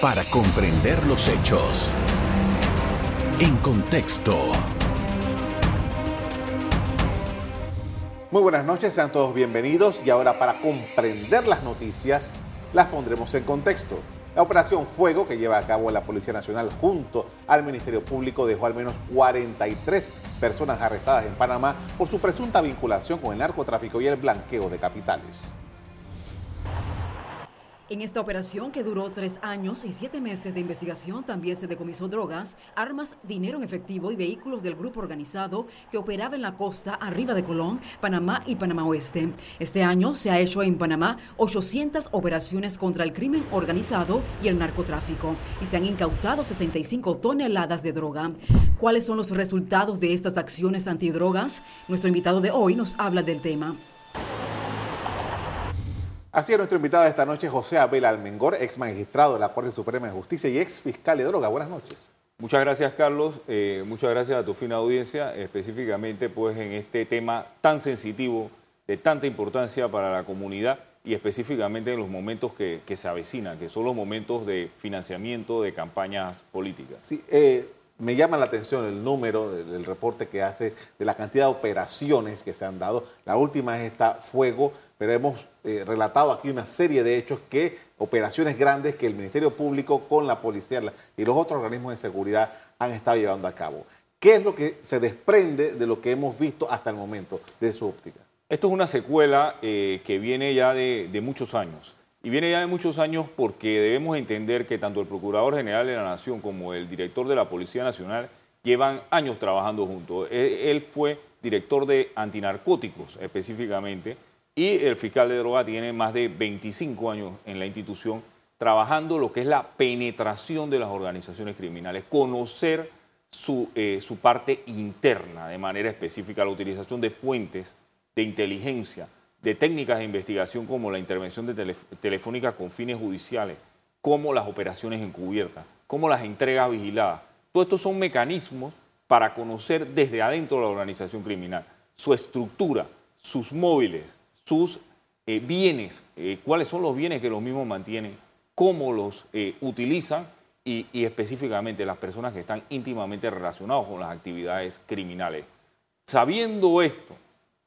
para comprender los hechos. En contexto. Muy buenas noches, sean todos bienvenidos y ahora para comprender las noticias las pondremos en contexto. La operación Fuego que lleva a cabo la Policía Nacional junto al Ministerio Público dejó al menos 43 personas arrestadas en Panamá por su presunta vinculación con el narcotráfico y el blanqueo de capitales. En esta operación, que duró tres años y siete meses de investigación, también se decomisó drogas, armas, dinero en efectivo y vehículos del grupo organizado que operaba en la costa arriba de Colón, Panamá y Panamá Oeste. Este año se ha hecho en Panamá 800 operaciones contra el crimen organizado y el narcotráfico y se han incautado 65 toneladas de droga. ¿Cuáles son los resultados de estas acciones antidrogas? Nuestro invitado de hoy nos habla del tema. Así es nuestro invitado de esta noche, José Abel Almengor, ex magistrado de la Corte Suprema de Justicia y ex fiscal de droga. Buenas noches. Muchas gracias, Carlos. Eh, muchas gracias a tu fina audiencia, específicamente pues en este tema tan sensitivo, de tanta importancia para la comunidad y específicamente en los momentos que, se avecinan, que son los momentos de financiamiento de campañas políticas. Sí, eh, me llama la atención el número del, reporte que hace de la cantidad de operaciones que se han dado. La última es esta Fuego, pero hemos eh, relatado aquí una serie de hechos que operaciones grandes que el Ministerio Público con la policía y los otros organismos de seguridad han estado llevando a cabo. ¿Qué es lo que se desprende de lo que hemos visto hasta el momento de su óptica? Esto es una secuela eh, que viene ya de muchos años. Y viene ya de muchos años porque debemos entender que tanto el Procurador General de la Nación como el director de la Policía Nacional llevan años trabajando juntos. Él, fue director de antinarcóticos específicamente y el fiscal de droga tiene más de 25 años en la institución trabajando lo que es la penetración de las organizaciones criminales, conocer su, eh, su parte interna de manera específica, la utilización de fuentes de inteligencia de técnicas de investigación como la intervención de telefónica con fines judiciales, como las operaciones encubiertas, como las entregas vigiladas. Todos estos son mecanismos para conocer desde adentro de la organización criminal su estructura, sus móviles, sus eh, bienes, eh, cuáles son los bienes que los mismos mantienen, cómo los eh, utilizan y, y, específicamente las personas que están íntimamente relacionadas con las actividades criminales. Sabiendo esto,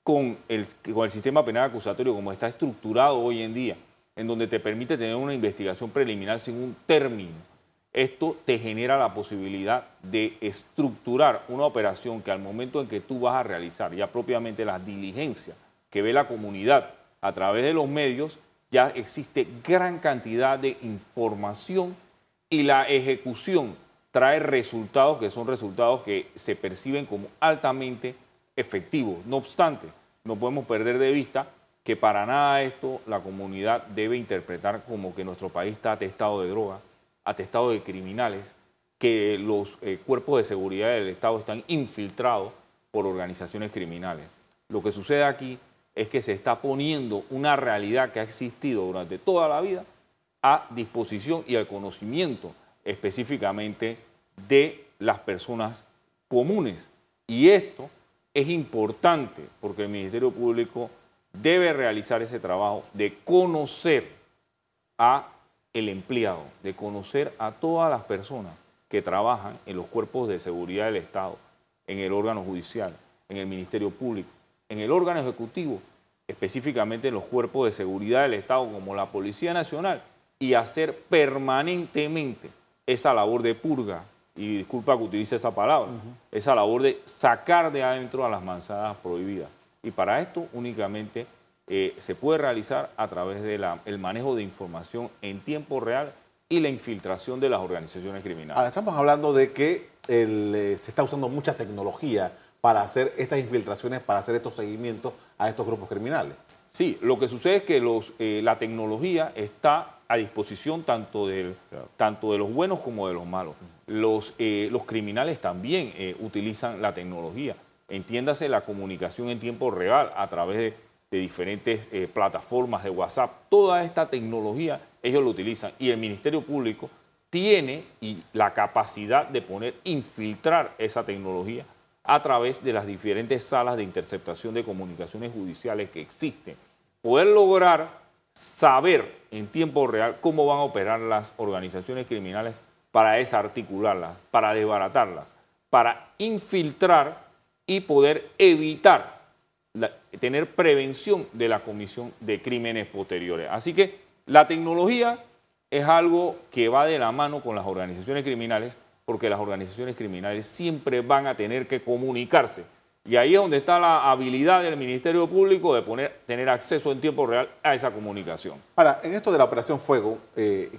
con el, con el sistema penal acusatorio como está estructurado hoy en día, en donde te permite tener una investigación preliminar sin un término, esto te genera la posibilidad de estructurar una operación que al momento en que tú vas a realizar ya propiamente las diligencias que ve la comunidad a través de los medios, ya existe gran cantidad de información y la ejecución trae resultados que son resultados que se perciben como altamente efectivo. No obstante, no podemos perder de vista que para nada esto la comunidad debe interpretar como que nuestro país está atestado de droga, atestado de criminales, que los eh, cuerpos de seguridad del Estado están infiltrados por organizaciones criminales. Lo que sucede aquí es que se está poniendo una realidad que ha existido durante toda la vida a disposición y al conocimiento específicamente de las personas comunes. Y esto es importante porque el Ministerio Público debe realizar ese trabajo de conocer a el empleado, de conocer a todas las personas que trabajan en los cuerpos de seguridad del Estado, en el órgano judicial, en el Ministerio Público, en el órgano ejecutivo, específicamente en los cuerpos de seguridad del Estado como la Policía Nacional, y hacer permanentemente esa labor de purga, y disculpa que utilice esa palabra, esa labor de sacar de adentro a las manzanas prohibidas. Y para esto únicamente eh, se puede realizar a través del manejo de información en tiempo real y la infiltración de las organizaciones criminales. Ahora estamos hablando de que eh, se está usando mucha tecnología para hacer estas infiltraciones, para hacer estos seguimientos a estos grupos criminales. Sí, lo que sucede es que los, eh, la tecnología está a disposición tanto, del, tanto de los buenos como de los malos. Los, eh, los criminales también eh, utilizan la tecnología. Entiéndase la comunicación en tiempo real a través de, de diferentes plataformas de WhatsApp. Toda esta tecnología ellos lo utilizan y el Ministerio Público tiene y la capacidad de poner, infiltrar esa tecnología a través de las diferentes salas de interceptación de comunicaciones judiciales que existen. Poder lograr saber en tiempo real cómo van a operar las organizaciones criminales para desarticularlas, para desbaratarlas, para infiltrar y poder evitar tener prevención de la comisión de crímenes posteriores. Así que la tecnología es algo que va de la mano con las organizaciones criminales, porque las organizaciones criminales siempre van a tener que comunicarse. Y ahí es donde está la habilidad del Ministerio Público de tener acceso en tiempo real a esa comunicación. Ahora, en esto de la Operación Fuego eh,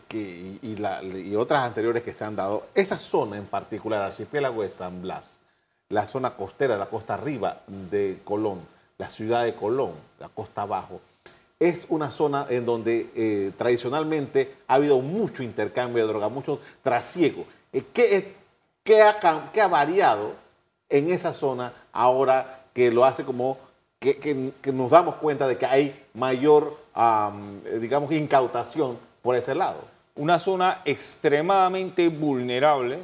y, otras anteriores que se han dado, esa zona en particular, archipiélago de San Blas, la zona costera, la costa arriba de Colón, la ciudad de Colón, la costa abajo, es una zona en donde eh, tradicionalmente ha habido mucho intercambio de drogas, mucho trasiego. Eh, ¿qué, qué, ha, ¿Qué ha variado en esa zona ahora que lo hace como que, nos damos cuenta de que hay mayor, eh, digamos, incautación por ese lado? Una zona extremadamente vulnerable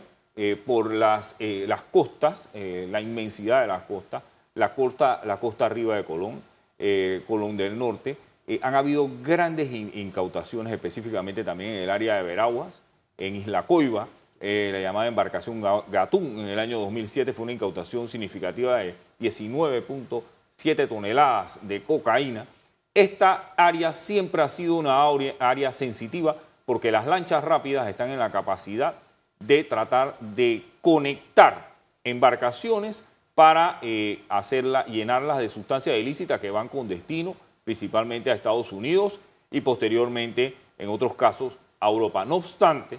por las, las costas, la inmensidad de las costas, la costa, la costa arriba de Colón, eh, Colón del Norte. Eh, han habido grandes incautaciones, específicamente también en el área de Veraguas, en Isla Coiba, eh, la llamada embarcación Gatún en el año 2007 fue una incautación significativa de 19.7 toneladas de cocaína. Esta área siempre ha sido una área sensitiva porque las lanchas rápidas están en la capacidad de tratar de conectar embarcaciones para eh, hacerla, llenarlas de sustancias ilícitas que van con destino principalmente a Estados Unidos y posteriormente, en otros casos, a Europa. No obstante,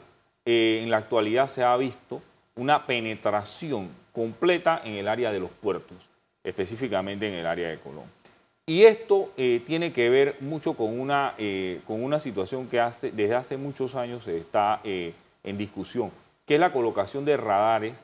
eh, en la actualidad se ha visto una penetración completa en el área de los puertos, específicamente en el área de Colón. Y esto eh, tiene que ver mucho con una, con una situación que hace, desde hace muchos años está en discusión, que es la colocación de radares,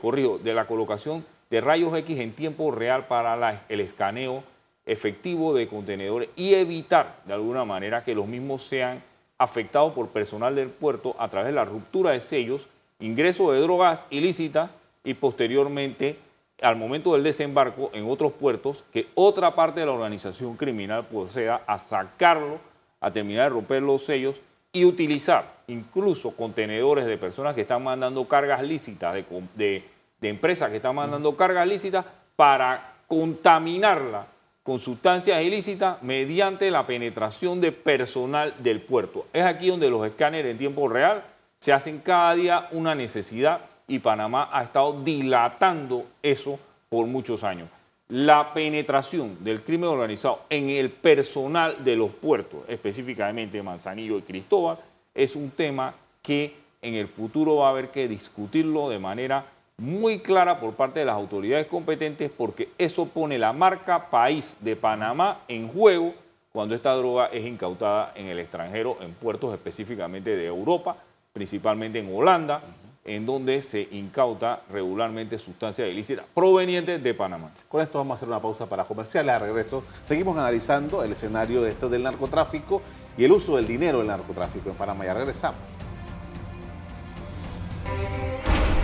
corrido, de la colocación de rayos X en tiempo real para el escaneo efectivo de contenedores y evitar de alguna manera que los mismos sean afectados por personal del puerto a través de la ruptura de sellos, ingreso de drogas ilícitas y posteriormente al momento del desembarco en otros puertos que otra parte de la organización criminal proceda a sacarlo, a terminar de romper los sellos y utilizar incluso contenedores de personas que están mandando cargas lícitas de, de de empresas que están mandando cargas lícitas para contaminarla con sustancias ilícitas mediante la penetración de personal del puerto. Es aquí donde los escáneres en tiempo real se hacen cada día una necesidad y Panamá ha estado dilatando eso por muchos años. La penetración del crimen organizado en el personal de los puertos, específicamente Manzanillo y Cristóbal, es un tema que en el futuro va a haber que discutirlo de manera muy clara por parte de las autoridades competentes porque eso pone la marca país de Panamá en juego cuando esta droga es incautada en el extranjero, en puertos específicamente de Europa, principalmente en Holanda, en donde se incauta regularmente sustancias ilícitas provenientes de Panamá. Con esto vamos a hacer una pausa para comerciales. Regreso, seguimos analizando el escenario de esto del narcotráfico y el uso del dinero del narcotráfico en Panamá. Ya regresamos.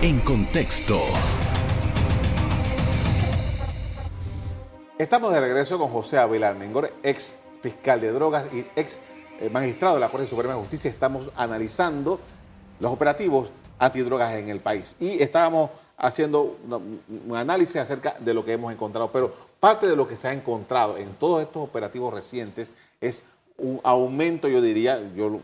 En contexto. Estamos de regreso con José Abel Almengor, ex fiscal de drogas y ex eh, magistrado de la Corte Suprema de Justicia. Estamos analizando los operativos antidrogas en el país y estábamos haciendo un análisis acerca de lo que hemos encontrado, pero parte de lo que se ha encontrado en todos estos operativos recientes es un aumento, yo diría, yo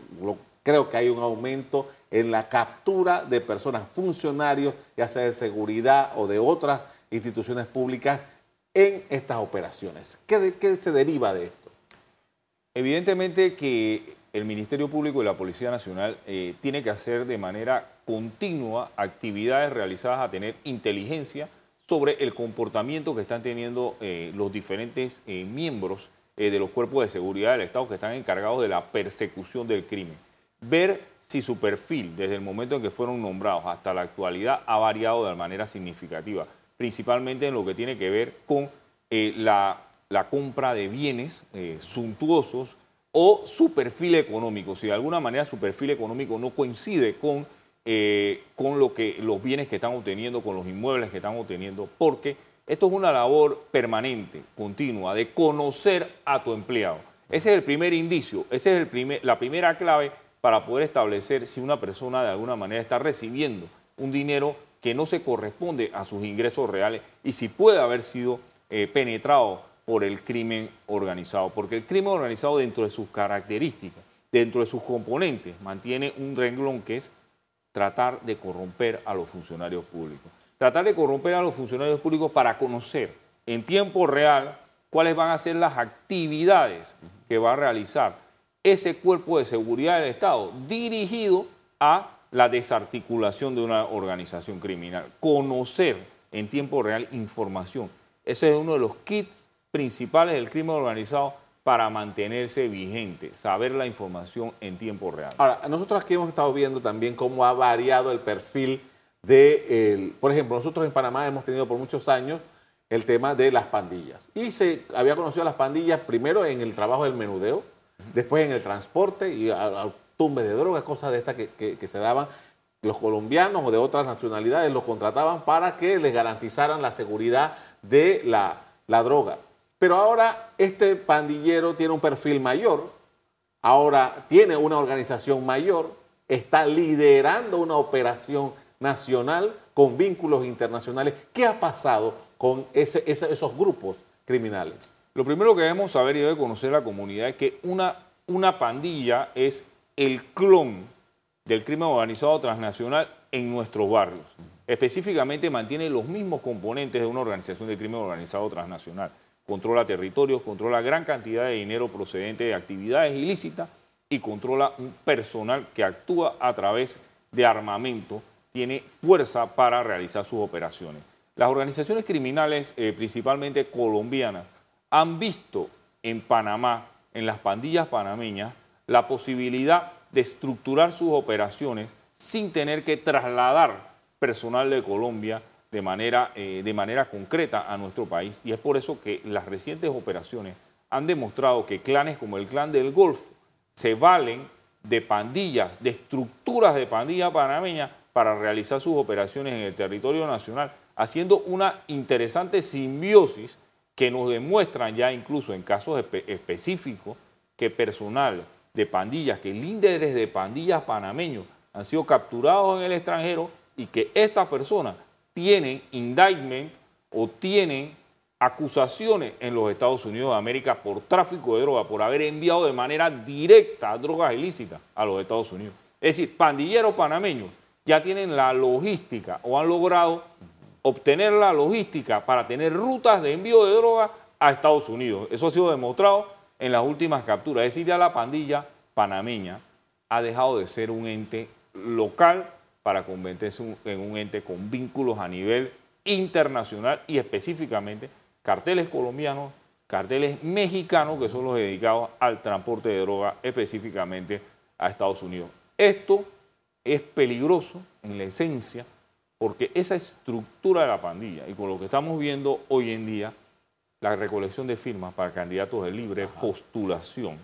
creo que hay un aumento en la captura de personas, funcionarios, ya sea de seguridad o de otras instituciones públicas, en estas operaciones. ¿Qué, se deriva de esto? Evidentemente que el Ministerio Público y la Policía Nacional eh, tiene que hacer de manera continua actividades realizadas a tener inteligencia sobre el comportamiento que están teniendo eh, los diferentes eh, miembros de los cuerpos de seguridad del Estado que están encargados de la persecución del crimen. Ver si su perfil desde el momento en que fueron nombrados hasta la actualidad ha variado de manera significativa, principalmente en lo que tiene que ver con eh, la, compra de bienes eh, suntuosos o su perfil económico. Si de alguna manera su perfil económico no coincide con, eh, con lo que, los bienes que están obteniendo, con los inmuebles que están obteniendo, porque esto es una labor permanente, continua, de conocer a tu empleado Ese es el primer indicio, esa es el primer, la primera clave para poder establecer si una persona de alguna manera está recibiendo un dinero que no se corresponde a sus ingresos reales y si puede haber sido eh, penetrado por el crimen organizado. Porque el crimen organizado dentro de sus características, dentro de sus componentes, mantiene un renglón que es tratar de corromper a los funcionarios públicos. Tratar de corromper a los funcionarios públicos para conocer en tiempo real cuáles van a ser las actividades que va a realizar ese cuerpo de seguridad del Estado dirigido a la desarticulación de una organización criminal. Conocer en tiempo real información. Ese es uno de los kits principales del crimen organizado para mantenerse vigente, saber la información en tiempo real. Ahora, nosotros aquí hemos estado viendo también cómo ha variado el perfil de, por ejemplo, nosotros en Panamá hemos tenido por muchos años el tema de las pandillas. Y se había conocido a las pandillas primero en el trabajo del menudeo, después en el transporte y al tumbe de drogas, cosas de estas que, se daban. Los colombianos o de otras nacionalidades los contrataban para que les garantizaran la seguridad de la, la droga. Pero ahora este pandillero tiene un perfil mayor, ahora tiene una organización mayor, está liderando una operación nacional con vínculos internacionales. ¿Qué ha pasado con esos grupos criminales? Lo primero que debemos saber y debe conocer la comunidad es que una, una pandilla es el clon del crimen organizado transnacional en nuestros barrios. Específicamente mantiene los mismos componentes de una organización de crimen organizado transnacional. Controla territorios, controla gran cantidad de dinero procedente de actividades ilícitas y controla un personal que actúa a través de armamento, tiene fuerza para realizar sus operaciones. Las organizaciones criminales, eh, principalmente colombianas, han visto en Panamá, en las pandillas panameñas, la posibilidad de estructurar sus operaciones sin tener que trasladar personal de Colombia de manera, eh, de manera concreta a nuestro país. Y es por eso que las recientes operaciones han demostrado que clanes como el clan del Golfo se valen de pandillas, de estructuras de pandilla panameña para realizar sus operaciones en el territorio nacional, haciendo una interesante simbiosis que nos demuestran ya incluso en casos específicos que personal de pandillas, que líderes de pandillas panameños han sido capturados en el extranjero y que estas personas tienen indictment o tienen acusaciones en los Estados Unidos de América por tráfico de droga, por haber enviado de manera directa drogas ilícitas a los Estados Unidos. Es decir, pandilleros panameños ya tienen la logística o han logrado obtener la logística para tener rutas de envío de droga a Estados Unidos. Eso ha sido demostrado en las últimas capturas. Es decir, ya la pandilla panameña ha dejado de ser un ente local para convertirse en un ente con vínculos a nivel internacional y específicamente carteles colombianos, carteles mexicanos que son los dedicados al transporte de droga específicamente a Estados Unidos. Esto es peligroso en la esencia porque esa estructura de la pandilla y con lo que estamos viendo hoy en día, la recolección de firmas para candidatos de libre postulación,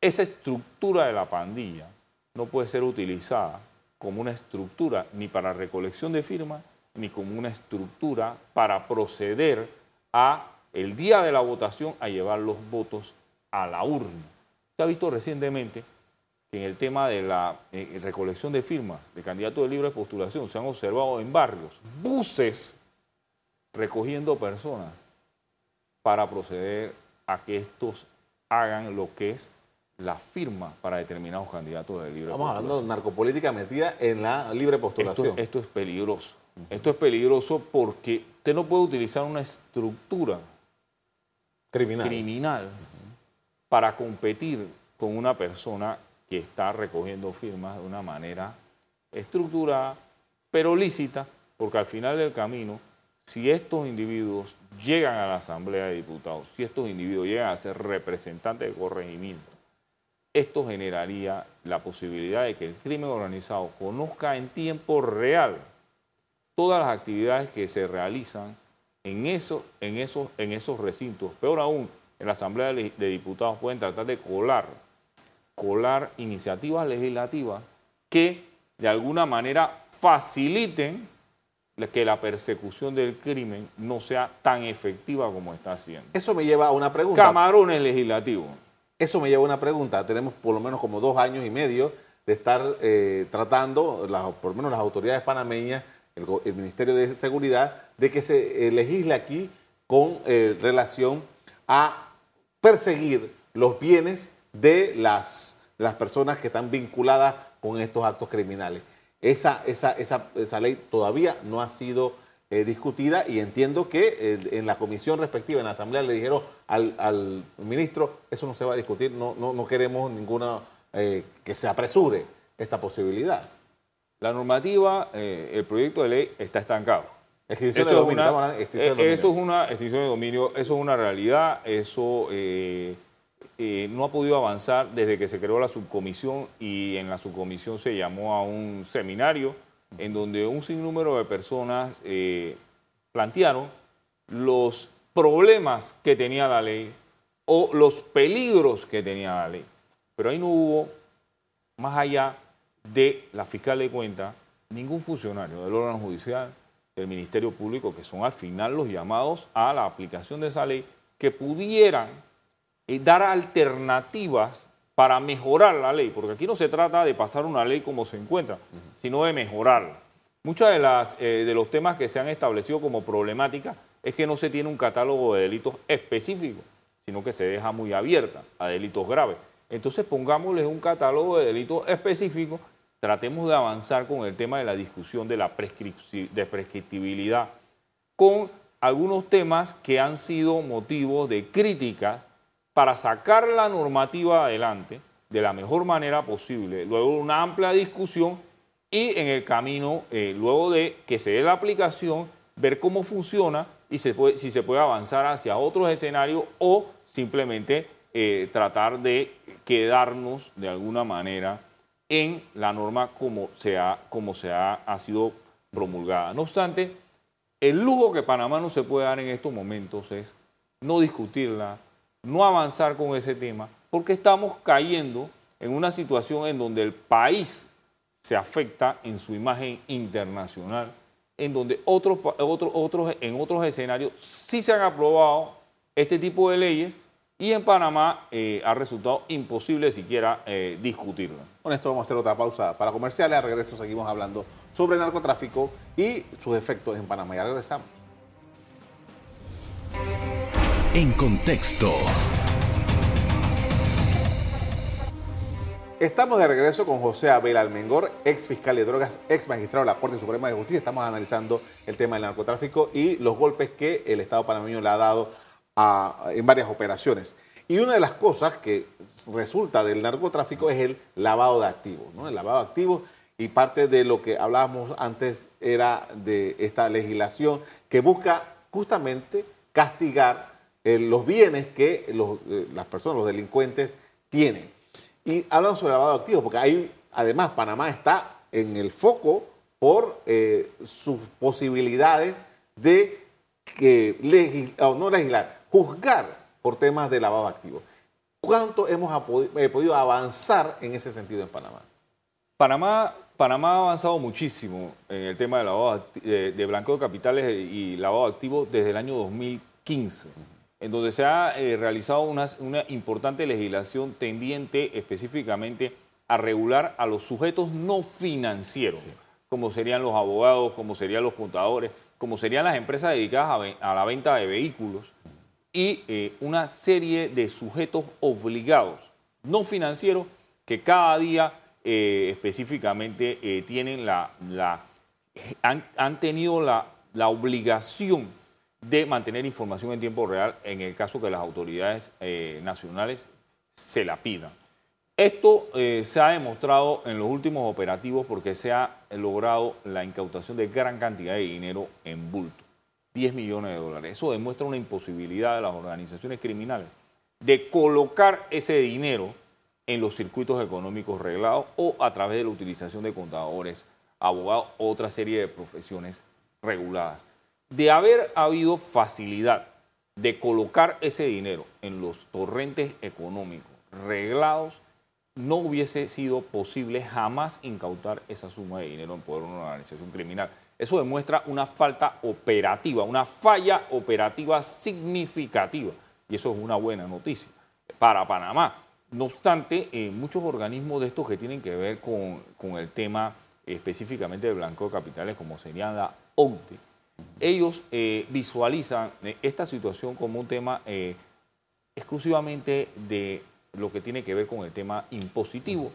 esa estructura de la pandilla no puede ser utilizada como una estructura ni para recolección de firmas ni como una estructura para proceder a el día de la votación a llevar los votos a la urna. Se ha visto recientemente en el tema de la eh, recolección de firmas de candidatos de libre postulación se han observado en barrios buses recogiendo personas para proceder a que estos hagan lo que es la firma para determinados candidatos de libre Estamos hablando de narcopolítica metida en la libre postulación. Esto, es peligroso. Esto es peligroso porque usted no puede utilizar una estructura criminal, criminal para competir con una persona que está recogiendo firmas de una manera estructurada, pero lícita, porque al final del camino, si estos individuos llegan a la Asamblea de Diputados, si estos individuos llegan a ser representantes de corregimiento, esto generaría la posibilidad de que el crimen organizado conozca en tiempo real todas las actividades que se realizan en, esos, en esos recintos. Peor aún, en la Asamblea de Diputados pueden tratar de colar, colar iniciativas legislativas que de alguna manera faciliten que la persecución del crimen no sea tan efectiva como está haciendo. Eso me lleva a una pregunta. Camarones legislativos. Eso me lleva a una pregunta. Tenemos por lo menos como dos años y medio de estar eh, tratando, por lo menos las autoridades panameñas, el, Ministerio de Seguridad, de que se eh, legisle aquí con eh, relación a perseguir los bienes de las, las personas que están vinculadas con estos actos criminales. Esa, esa, esa, esa ley todavía no ha sido discutida y entiendo que en la comisión respectiva, en la Asamblea, le dijeron al, al ministro, eso no se va a discutir, no, no, no queremos ninguna eh, que se apresure esta posibilidad. La normativa, eh, el proyecto de ley está estancado. Extinción eso de dominio. Es una, extinción de dominio. Eso es una extinción de dominio, eso es una realidad, eso eh, no ha podido avanzar desde que se creó la subcomisión y en la subcomisión se llamó a un seminario en donde un sinnúmero de personas plantearon los problemas que tenía la ley o los peligros que tenía la ley. Pero ahí no hubo, más allá de la fiscal de cuenta, ningún funcionario del órgano judicial, del Ministerio Público, que son al final los llamados a la aplicación de esa ley, que pudieran eh, dar alternativas para mejorar la ley, porque aquí no se trata de pasar una ley como se encuentra, sino de mejorarla. Muchos de, las, eh, de los temas que se han establecido como problemática es que no se tiene un catálogo de delitos específicos, sino que se deja muy abierta a delitos graves. Entonces pongámosles un catálogo de delitos específicos, tratemos de avanzar con el tema de la discusión de la de prescriptibilidad, con algunos temas que han sido motivos de crítica para sacar la normativa adelante de la mejor manera posible, luego una amplia discusión y en el camino, eh, luego de que se dé la aplicación, ver cómo funciona y si se puede avanzar hacia otros escenarios o simplemente eh, tratar de quedarnos de alguna manera en la norma como se, ha, como se ha, ha sido promulgada. No obstante, el lujo que Panamá no se puede dar en estos momentos es no discutirla, no avanzar con ese tema, porque estamos cayendo en una situación en donde el país se afecta en su imagen internacional, en donde otros, otros, otros, en otros escenarios sí se han aprobado este tipo de leyes y en Panamá eh, ha resultado imposible siquiera eh. Con esto vamos a hacer otra pausa para comerciales. A regreso seguimos hablando sobre el narcotráfico y sus efectos en Panamá. Ya regresamos. En contexto. Estamos de regreso con José Abel Almengor, ex fiscal de drogas, ex magistrado de la Corte Suprema de Justicia. Estamos analizando el tema del narcotráfico y los golpes que el Estado panameño le ha dado en varias operaciones. Y una de las cosas que resulta del narcotráfico es el lavado de activos. ¿no? El lavado de activos y parte de lo que hablábamos antes era de esta legislación que busca justamente castigar eh, los bienes que eh, las personas, los delincuentes, tienen. Y hablamos sobre lavado de activos, porque hay, además, Panamá está en el foco por eh, sus posibilidades de que no legislar, juzgar por temas de lavado activo. ¿Cuánto hemos podido avanzar en ese sentido en Panamá? Panamá, Panamá ha avanzado muchísimo en el tema de, lavado, de, de blanqueo de capitales y lavado activo desde el año 2015, en donde se ha eh, realizado una, una importante legislación tendiente específicamente a regular a los sujetos no financieros, como serían los abogados, como serían los contadores, como serían las empresas dedicadas a, la venta de vehículos y eh, una serie de sujetos obligados, no financieros, que cada día eh, específicamente eh, tienen la, han, tenido la, obligación de mantener información en tiempo real en el caso que las autoridades nacionales se la pidan. Esto eh, se ha demostrado en los últimos operativos porque se ha logrado la incautación de gran cantidad de dinero en bulto, 10 millones de dólares. Eso demuestra una imposibilidad de las organizaciones criminales de colocar ese dinero en los circuitos económicos reglados o a través de la utilización de contadores, abogados, otra serie de profesiones reguladas. De haber habido facilidad de colocar ese dinero en los torrentes económicos reglados, no hubiese sido posible jamás incautar esa suma de dinero en poder de una organización criminal. Eso demuestra una falta operativa, una falla operativa significativa. Y eso es una buena noticia para Panamá. no obstante, eh, muchos organismos de estos que tienen que ver con, con el tema específicamente del blanco de capitales, como sería la OCDE, ellos eh, visualizan eh, esta situación como un tema eh, exclusivamente de lo que tiene que ver con el tema impositivo,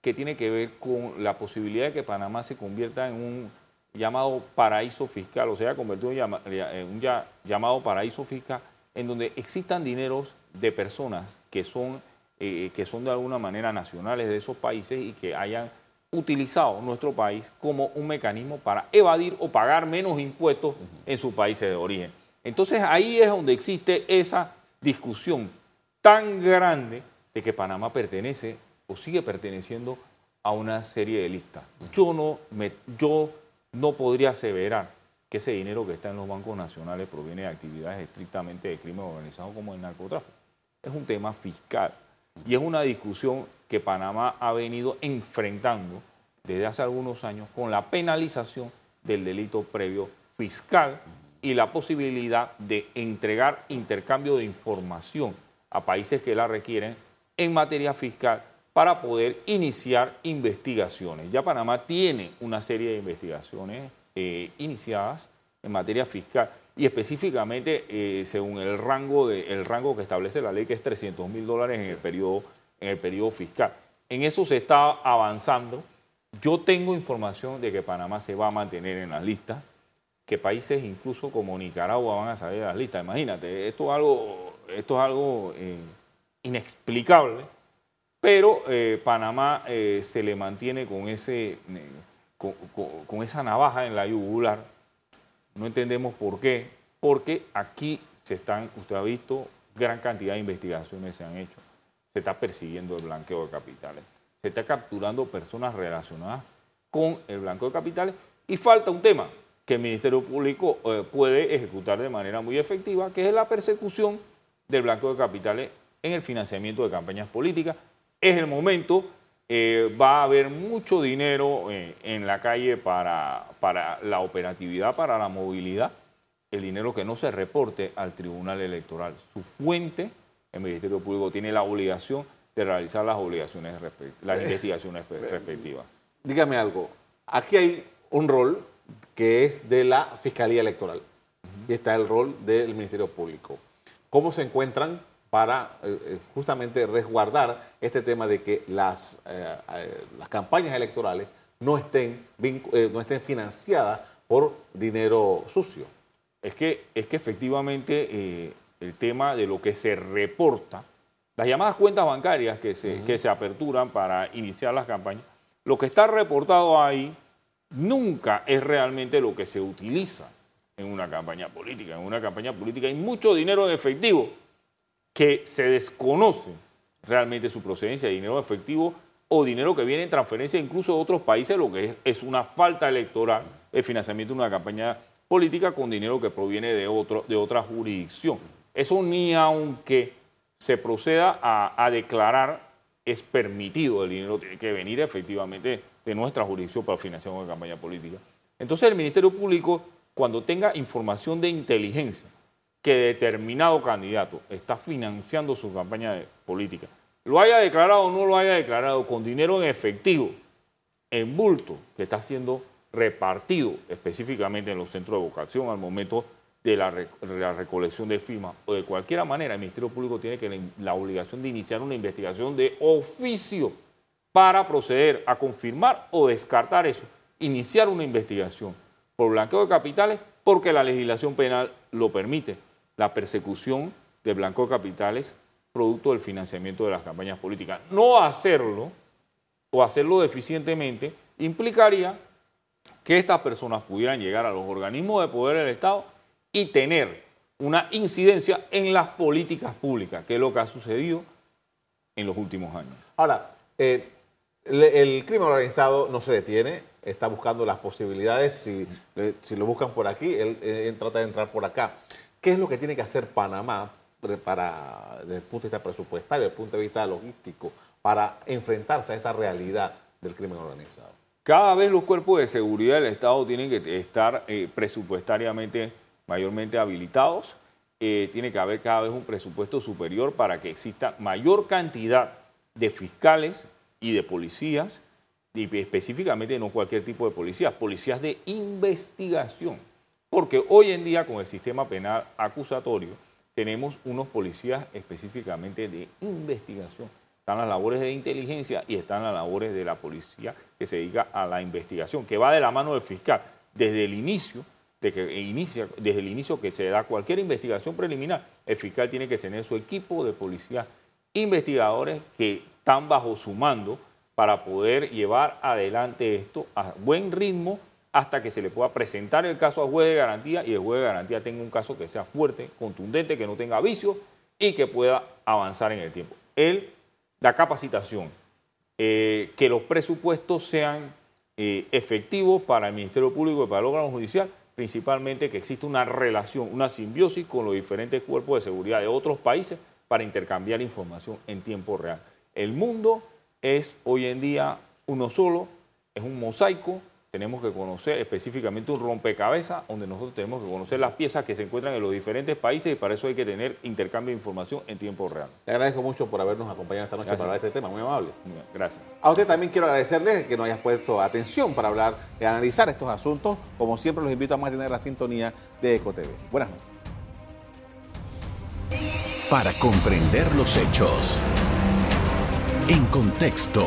que tiene que ver con la posibilidad de que Panamá se convierta en un llamado paraíso fiscal, o sea, convertido en un llamado paraíso fiscal, en donde existan dineros de personas que son, que son de alguna manera nacionales de esos países y que hayan utilizado nuestro país como un mecanismo para evadir o pagar menos impuestos en sus países de origen. Entonces ahí es donde existe esa discusión tan grande de que Panamá pertenece o sigue perteneciendo a una serie de listas. Yo no, me, yo no podría aseverar que ese dinero que está en los bancos nacionales proviene de actividades estrictamente de crimen organizado como el narcotráfico. Es un tema fiscal y es una discusión que Panamá ha venido enfrentando desde hace algunos años con la penalización del delito previo fiscal y la posibilidad de entregar intercambio de información a países que la requieren en materia fiscal para poder iniciar investigaciones. Ya Panamá tiene una serie de investigaciones eh, iniciadas en materia fiscal y específicamente eh, según el rango, de, el rango que establece la ley, que es 300 mil dólares en el periodo en el periodo fiscal. En eso se está avanzando. Yo tengo información de que Panamá se va a mantener en las listas, que países incluso como Nicaragua van a salir de las listas. Imagínate, esto es algo, eh, inexplicable, pero eh, Panamá eh, se le mantiene con, con esa navaja en la yugular. No entendemos por qué, porque aquí se están, usted ha visto, gran cantidad de investigaciones se han hecho se está persiguiendo el blanqueo de capitales. Se está capturando personas relacionadas con el blanqueo de capitales y falta un tema que el Ministerio Público eh, puede ejecutar de manera muy efectiva, que es la persecución del blanqueo de capitales en el financiamiento de campañas políticas. Es el momento, eh, va a haber mucho dinero eh, en la calle para, para la operatividad, para la movilidad, el dinero que no se reporte al Tribunal Electoral. Su fuente el Ministerio Público tiene la obligación de realizar las obligaciones, las eh, investigaciones eh, respectivas. Dígame algo, aquí hay un rol que es de la Fiscalía Electoral y está el rol del Ministerio Público. ¿Cómo se encuentran para eh, justamente resguardar este tema de que las, las campañas electorales no estén, no estén financiadas por dinero sucio? Es que, es que efectivamente el tema de lo que se reporta, las llamadas cuentas bancarias que se, que se aperturan para iniciar las campañas, lo que está reportado ahí nunca es realmente lo que se utiliza en una campaña política. En una campaña política hay mucho dinero en efectivo que se desconoce realmente su procedencia de dinero efectivo o dinero que viene en transferencia incluso de otros países, lo que es, es una falta electoral el financiamiento de una campaña política con dinero que proviene de, otro, de otra jurisdicción. Eso ni aunque se proceda a, declarar es permitido, el dinero tiene que venir efectivamente de nuestra jurisdicción para financiación de campaña política. Entonces el Ministerio Público, cuando tenga información de inteligencia que determinado candidato está financiando su campaña política, lo haya declarado o no lo haya declarado con dinero en efectivo, en bulto, que está siendo repartido específicamente en los centros de vocación al momento de la, recolección de firmas o de cualquier manera, el Ministerio Público tiene que la, obligación de iniciar una investigación de oficio para proceder a confirmar o descartar eso, iniciar una investigación por blanqueo de capitales porque la legislación penal lo permite, la persecución de blanqueo de capitales producto del financiamiento de las campañas políticas. No hacerlo o hacerlo deficientemente implicaría que estas personas pudieran llegar a los organismos de poder del Estado y tener una incidencia en las políticas públicas, que es lo que ha sucedido en los últimos años. Ahora, eh, el, crimen organizado no se detiene, está buscando las posibilidades, si, si lo buscan por aquí, él, trata de entrar por acá. ¿Qué es lo que tiene que hacer Panamá para, desde el punto de vista presupuestario, desde el punto de vista logístico, para enfrentarse a esa realidad del crimen organizado? Cada vez los cuerpos de seguridad del Estado tienen que estar eh, presupuestariamente mayormente habilitados. Eh, tiene que haber cada vez un presupuesto superior para que exista mayor cantidad de fiscales y de policías, y específicamente no cualquier tipo de policías, policías de investigación. Porque hoy en día con el sistema penal acusatorio tenemos unos policías específicamente de investigación. Están las labores de inteligencia y están las labores de la policía que se dedica a la investigación, que va de la mano del fiscal desde el inicio de que inicia, desde el inicio que se da cualquier investigación preliminar, el fiscal tiene que tener su equipo de policías investigadores que están bajo su mando para poder llevar adelante esto a buen ritmo hasta que se le pueda presentar el caso a juez de garantía y el juez de garantía tenga un caso que sea fuerte, contundente, que no tenga vicios y que pueda avanzar en el tiempo. Él, la capacitación, eh, que los presupuestos sean eh, efectivos para el Ministerio Público y para el órgano judicial, principalmente que exista una relación, una simbiosis con los diferentes cuerpos de seguridad de otros países para intercambiar información en tiempo real. El mundo es hoy en día uno solo, es un mosaico, tenemos que conocer específicamente un rompecabezas donde nosotros tenemos que conocer las piezas que se encuentran en los diferentes países y para eso hay que tener intercambio de información en tiempo real. Le agradezco mucho por habernos acompañado esta noche para hablar de este tema, muy amable. Gracias. A usted también quiero agradecerle que nos hayas puesto atención para hablar y analizar estos asuntos. Como siempre, los invito a mantener la sintonía de EcoTV. Buenas noches. Para comprender los hechos. En contexto.